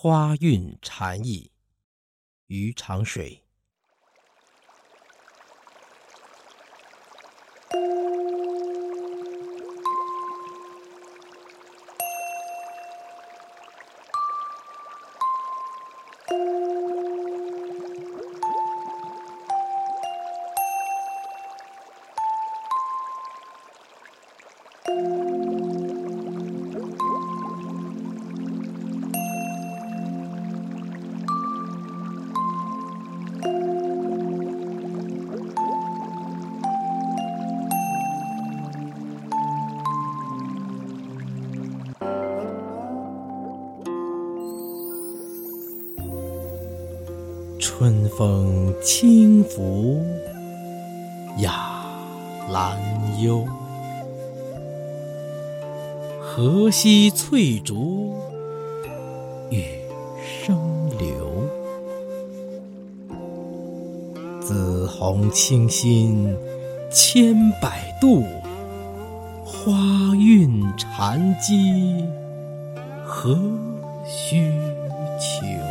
花韵禅意，于长水。春风轻拂雅兰幽，河西翠竹雨声流。紫红清新千百度，花韵禅机何须求？